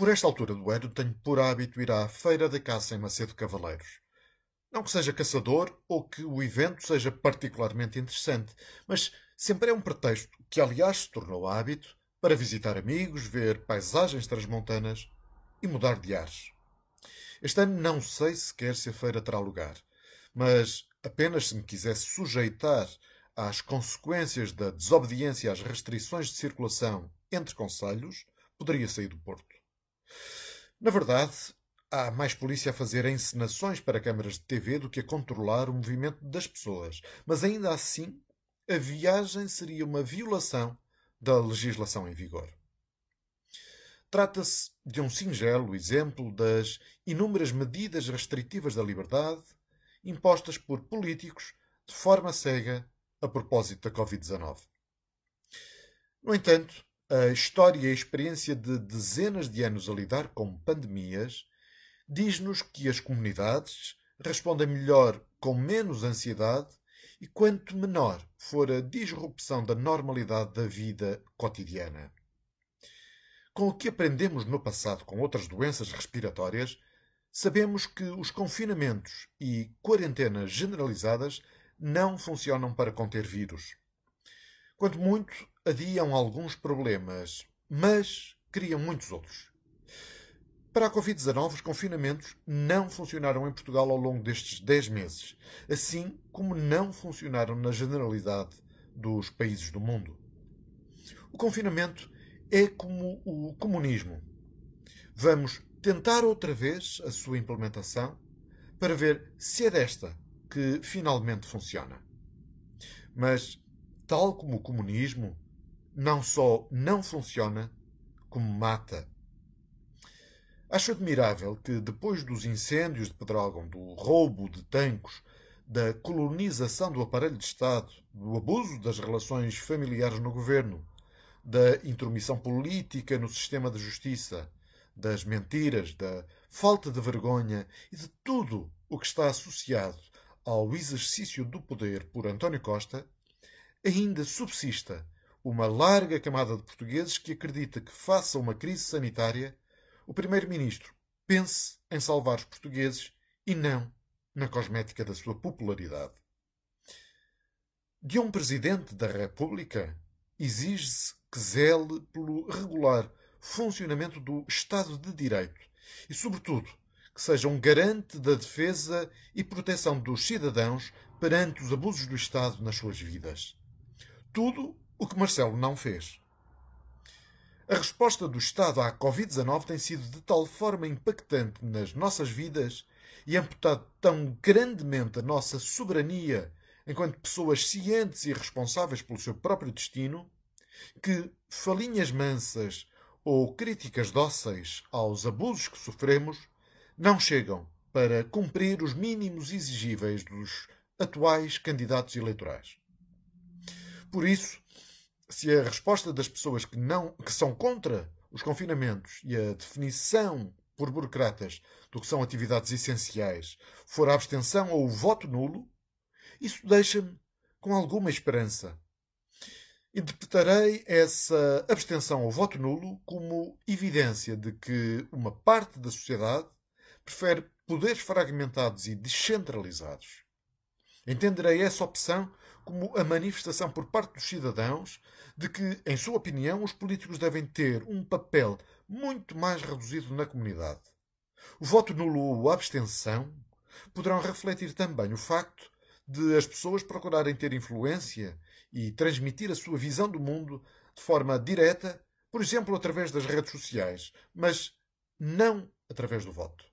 Por esta altura do ano tenho por hábito ir à feira da caça em Macedo Cavaleiros. Não que seja caçador ou que o evento seja particularmente interessante, mas sempre é um pretexto, que aliás se tornou hábito, para visitar amigos, ver paisagens transmontanas e mudar de ares. Este ano não sei sequer se a feira terá lugar, mas apenas se me quisesse sujeitar às consequências da desobediência às restrições de circulação entre conselhos, poderia sair do Porto. Na verdade, há mais polícia a fazer encenações para câmaras de TV do que a controlar o movimento das pessoas, mas ainda assim, a viagem seria uma violação da legislação em vigor. Trata-se de um singelo exemplo das inúmeras medidas restritivas da liberdade impostas por políticos de forma cega a propósito da Covid-19. No entanto, a história e a experiência de dezenas de anos a lidar com pandemias diz-nos que as comunidades respondem melhor com menos ansiedade e quanto menor for a disrupção da normalidade da vida cotidiana. Com o que aprendemos no passado com outras doenças respiratórias, sabemos que os confinamentos e quarentenas generalizadas não funcionam para conter vírus. Quanto muito, adiam alguns problemas, mas criam muitos outros. Para a Covid-19, os confinamentos não funcionaram em Portugal ao longo destes 10 meses, assim como não funcionaram na generalidade dos países do mundo. O confinamento é como o comunismo. Vamos tentar outra vez a sua implementação para ver se é desta que finalmente funciona. Mas, tal como o comunismo, não só não funciona, como mata. Acho admirável que, depois dos incêndios de Pedrógão, do roubo de tanques, da colonização do aparelho de Estado, do abuso das relações familiares no governo, da intromissão política no sistema de justiça, das mentiras, da falta de vergonha e de tudo o que está associado ao exercício do poder por António Costa, ainda subsista uma larga camada de portugueses que acredita que, faça uma crise sanitária, o Primeiro-Ministro pense em salvar os portugueses e não na cosmética da sua popularidade. De um Presidente da República exige-se que zele pelo regular funcionamento do Estado de Direito e, sobretudo, que seja um garante da defesa e proteção dos cidadãos perante os abusos do Estado nas suas vidas. Tudo o que Marcelo não fez. A resposta do Estado à Covid-19 tem sido de tal forma impactante nas nossas vidas e amputado tão grandemente a nossa soberania enquanto pessoas cientes e responsáveis pelo seu próprio destino, que falinhas mansas ou críticas dóceis aos abusos que sofremos não chegam para cumprir os mínimos exigíveis dos atuais candidatos eleitorais. Por isso, se a resposta das pessoas que não que são contra os confinamentos e a definição por burocratas do que são atividades essenciais for a abstenção ou o voto nulo, isso deixa-me com alguma esperança. Interpretarei essa abstenção ou voto nulo como evidência de que uma parte da sociedade prefere poderes fragmentados e descentralizados. Entenderei essa opção como a manifestação por parte dos cidadãos de que, em sua opinião, os políticos devem ter um papel muito mais reduzido na comunidade. O voto nulo ou a abstenção poderão refletir também o facto de as pessoas procurarem ter influência e transmitir a sua visão do mundo de forma direta, por exemplo, através das redes sociais, mas não através do voto.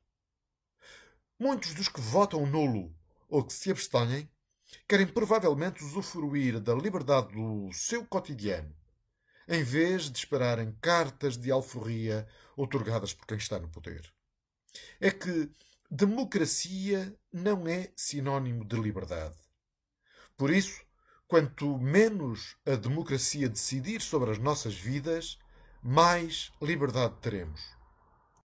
Muitos dos que votam nulo ou que se abstêm querem provavelmente usufruir da liberdade do seu cotidiano, em vez de esperarem cartas de alforria otorgadas por quem está no poder. É que democracia não é sinónimo de liberdade. Por isso, quanto menos a democracia decidir sobre as nossas vidas, mais liberdade teremos.